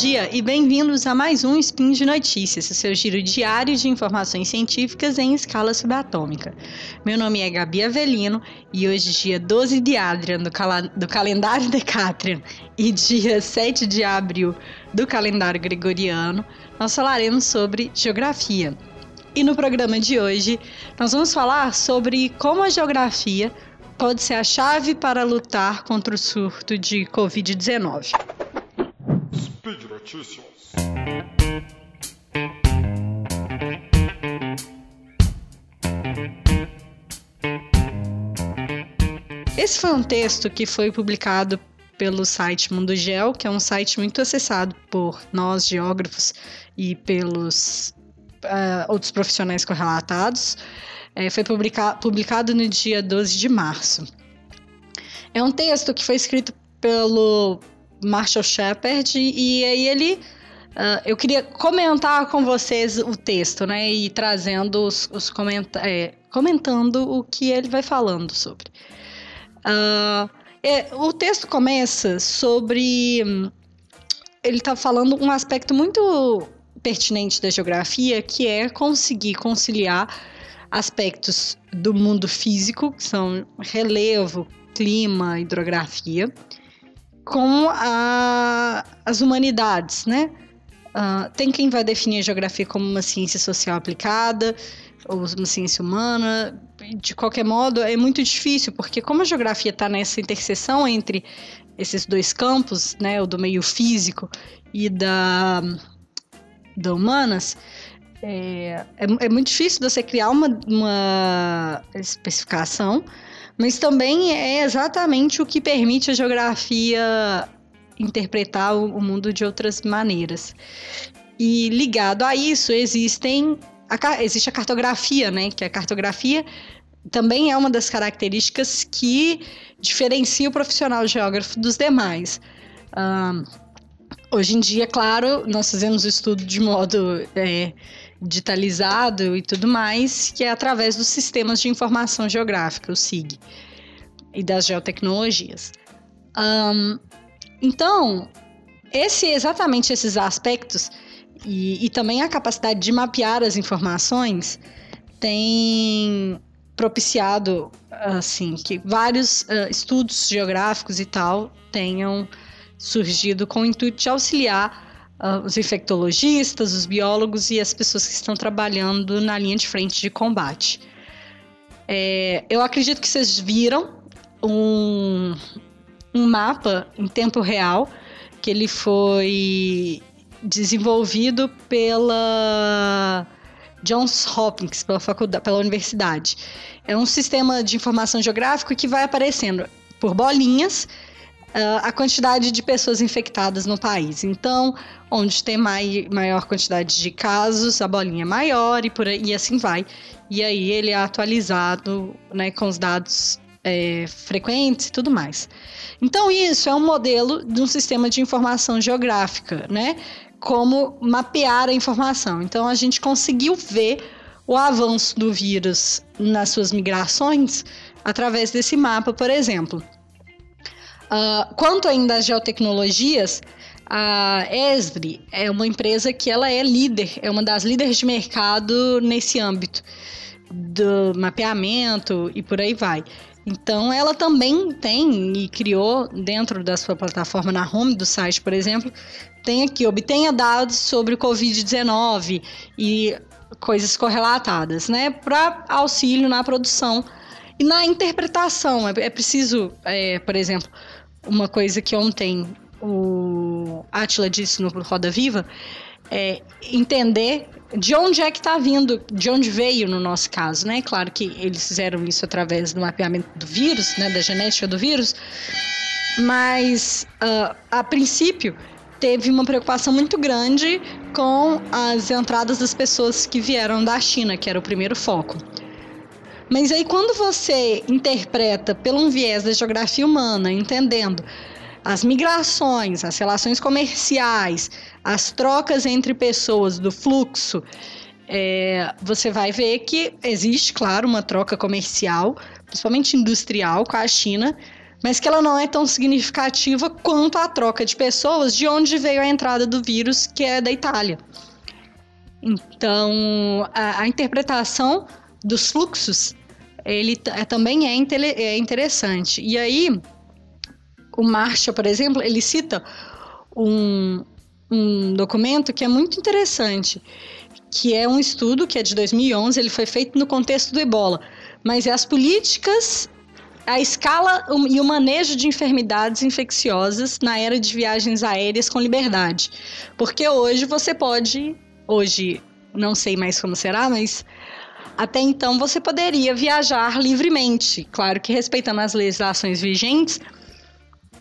dia e bem-vindos a mais um Spin de Notícias, o seu giro diário de informações científicas em escala subatômica. Meu nome é Gabi Avelino e hoje, dia 12 de Adrian do, cal do calendário Decatrian e dia 7 de abril do calendário gregoriano, nós falaremos sobre geografia. E no programa de hoje, nós vamos falar sobre como a geografia pode ser a chave para lutar contra o surto de Covid-19. Notícias. Esse foi um texto que foi publicado pelo site Mundo Geo, que é um site muito acessado por nós geógrafos e pelos uh, outros profissionais correlatados. É, foi publica publicado no dia 12 de março. É um texto que foi escrito pelo Marshall Shepard e aí ele uh, eu queria comentar com vocês o texto, né, e trazendo os, os comenta é, comentando o que ele vai falando sobre. Uh, é, o texto começa sobre ele está falando um aspecto muito pertinente da geografia, que é conseguir conciliar aspectos do mundo físico, que são relevo, clima, hidrografia, com a, as humanidades, né? Uh, tem quem vai definir a geografia como uma ciência social aplicada ou uma ciência humana. De qualquer modo, é muito difícil, porque como a geografia está nessa interseção entre esses dois campos, né, o do meio físico e da, da humanas, é, é, é, muito difícil você criar uma, uma especificação, mas também é exatamente o que permite a geografia interpretar o, mundo de outras maneiras. E ligado a isso, existem a, existe a cartografia, né? Que a cartografia também é uma das características que diferencia o profissional geógrafo dos demais. Um, hoje em dia, claro, nós fazemos o estudo de modo é, digitalizado e tudo mais, que é através dos sistemas de informação geográfica, o SIG, e das geotecnologias. Um, então, esse, exatamente esses aspectos e, e, também a capacidade de mapear as informações tem propiciado assim que vários uh, estudos geográficos e tal tenham surgido com o intuito de auxiliar uh, os infectologistas, os biólogos e as pessoas que estão trabalhando na linha de frente de combate. É, eu acredito que vocês viram um, um mapa em tempo real que ele foi desenvolvido pela Johns Hopkins, pela faculdade, pela universidade. É um sistema de informação geográfico que vai aparecendo por bolinhas uh, a quantidade de pessoas infectadas no país. Então, onde tem mai, maior quantidade de casos, a bolinha é maior e, por e assim vai. E aí ele é atualizado né, com os dados é, frequentes e tudo mais. Então, isso é um modelo de um sistema de informação geográfica, né? Como mapear a informação. Então, a gente conseguiu ver o avanço do vírus nas suas migrações através desse mapa, por exemplo. Uh, quanto ainda às geotecnologias, a Esri é uma empresa que ela é líder, é uma das líderes de mercado nesse âmbito do mapeamento e por aí vai. Então, ela também tem e criou dentro da sua plataforma na home do site, por exemplo, tem aqui obtenha dados sobre o COVID-19 e coisas correlatadas, né, para auxílio na produção e na interpretação. É, é preciso, é, por exemplo, uma coisa que ontem o Atila disse no Roda Viva, é entender de onde é que está vindo, de onde veio no nosso caso, né? Claro que eles fizeram isso através do mapeamento do vírus, né, da genética do vírus, mas uh, a princípio teve uma preocupação muito grande com as entradas das pessoas que vieram da China, que era o primeiro foco. Mas aí quando você interpreta pelo um viés da geografia humana, entendendo as migrações, as relações comerciais, as trocas entre pessoas do fluxo, é, você vai ver que existe, claro, uma troca comercial, principalmente industrial, com a China, mas que ela não é tão significativa quanto a troca de pessoas de onde veio a entrada do vírus, que é da Itália. Então, a, a interpretação dos fluxos ele é, também é, é interessante. E aí, o Marshall, por exemplo, ele cita um, um documento que é muito interessante, que é um estudo que é de 2011, ele foi feito no contexto do ebola, mas é as políticas a escala e o manejo de enfermidades infecciosas na era de viagens aéreas com liberdade. Porque hoje você pode, hoje não sei mais como será, mas até então você poderia viajar livremente, claro que respeitando as legislações vigentes,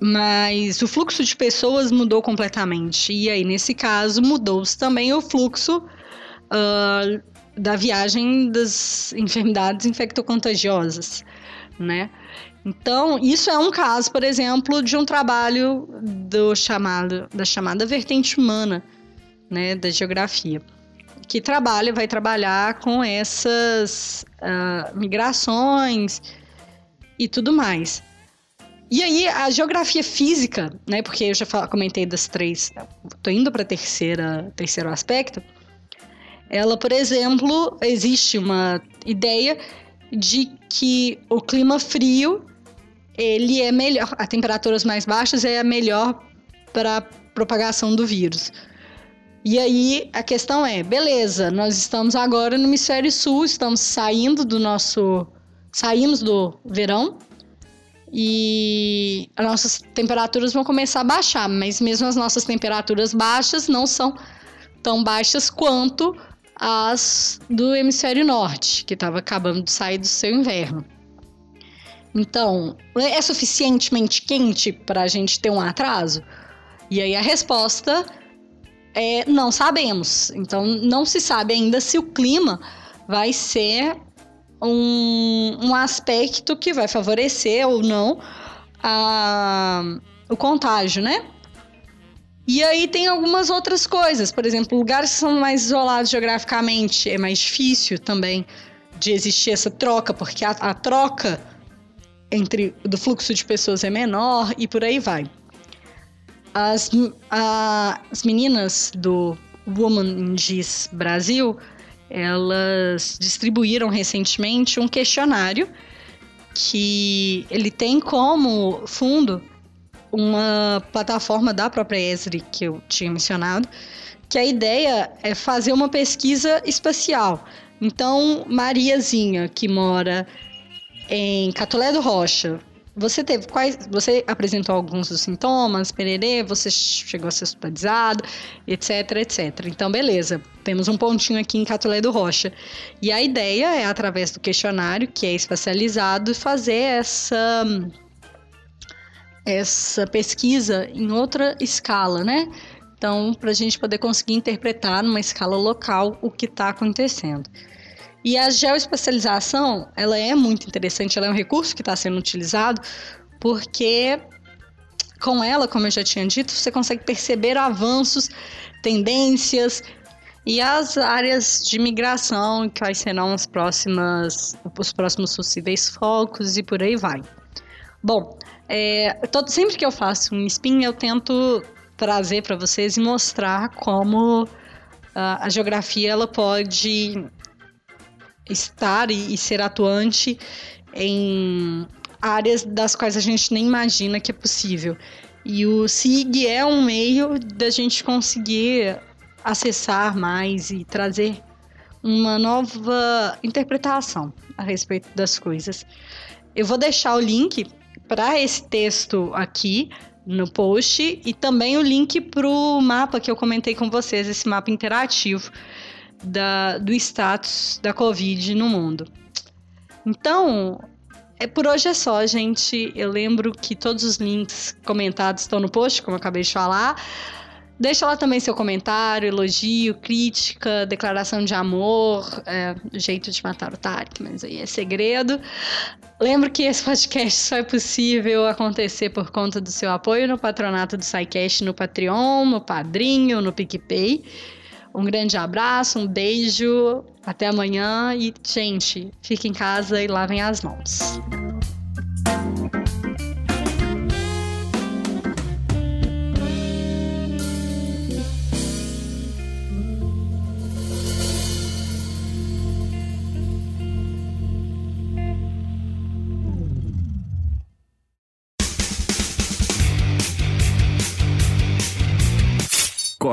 mas o fluxo de pessoas mudou completamente. E aí, nesse caso, mudou-se também o fluxo uh, da viagem das enfermidades infectocontagiosas, né? Então, isso é um caso, por exemplo, de um trabalho do chamado, da chamada vertente humana, né, da geografia, que trabalha, vai trabalhar com essas uh, migrações e tudo mais. E aí, a geografia física, né, porque eu já comentei das três, tô indo para terceira, terceiro aspecto, ela, por exemplo, existe uma ideia de que o clima frio ele é melhor, a temperaturas mais baixas é a melhor para propagação do vírus. E aí a questão é, beleza, nós estamos agora no hemisfério sul, estamos saindo do nosso saímos do verão e as nossas temperaturas vão começar a baixar, mas mesmo as nossas temperaturas baixas não são tão baixas quanto as do hemisfério norte, que estava acabando de sair do seu inverno. Então, é suficientemente quente para a gente ter um atraso? E aí a resposta é não sabemos. Então, não se sabe ainda se o clima vai ser um, um aspecto que vai favorecer ou não a, o contágio, né? E aí tem algumas outras coisas, por exemplo, lugares que são mais isolados geograficamente é mais difícil também de existir essa troca, porque a, a troca entre do fluxo de pessoas é menor e por aí vai. As, a, as meninas do Woman in Gis Brasil, elas distribuíram recentemente um questionário que ele tem como fundo uma plataforma da própria Esri que eu tinha mencionado, que a ideia é fazer uma pesquisa espacial. Então, Mariazinha, que mora em Catolé do Rocha, você teve quais. Você apresentou alguns dos sintomas, pererê, você chegou a ser hospitalizado, etc, etc. Então, beleza. Temos um pontinho aqui em Catolé do Rocha. E a ideia é, através do questionário, que é especializado, fazer essa essa pesquisa em outra escala, né? Então, para a gente poder conseguir interpretar numa escala local o que está acontecendo. E a geoespecialização, ela é muito interessante, ela é um recurso que está sendo utilizado porque com ela, como eu já tinha dito, você consegue perceber avanços, tendências e as áreas de migração, quais serão as próximas, os próximos possíveis focos e por aí vai. Bom, é, todo, sempre que eu faço um spin, eu tento trazer para vocês e mostrar como uh, a geografia ela pode estar e, e ser atuante em áreas das quais a gente nem imagina que é possível. E o SIG é um meio da gente conseguir acessar mais e trazer uma nova interpretação a respeito das coisas. Eu vou deixar o link para esse texto aqui no post e também o link para o mapa que eu comentei com vocês, esse mapa interativo da, do status da Covid no mundo. Então, é por hoje é só, gente. Eu lembro que todos os links comentados estão no post, como eu acabei de falar. Deixa lá também seu comentário, elogio, crítica, declaração de amor, é, jeito de matar o Tarek, mas aí é segredo. Lembro que esse podcast só é possível acontecer por conta do seu apoio no patronato do SciCast no Patreon, no Padrinho, no PicPay. Um grande abraço, um beijo, até amanhã e, gente, fique em casa e lavem as mãos.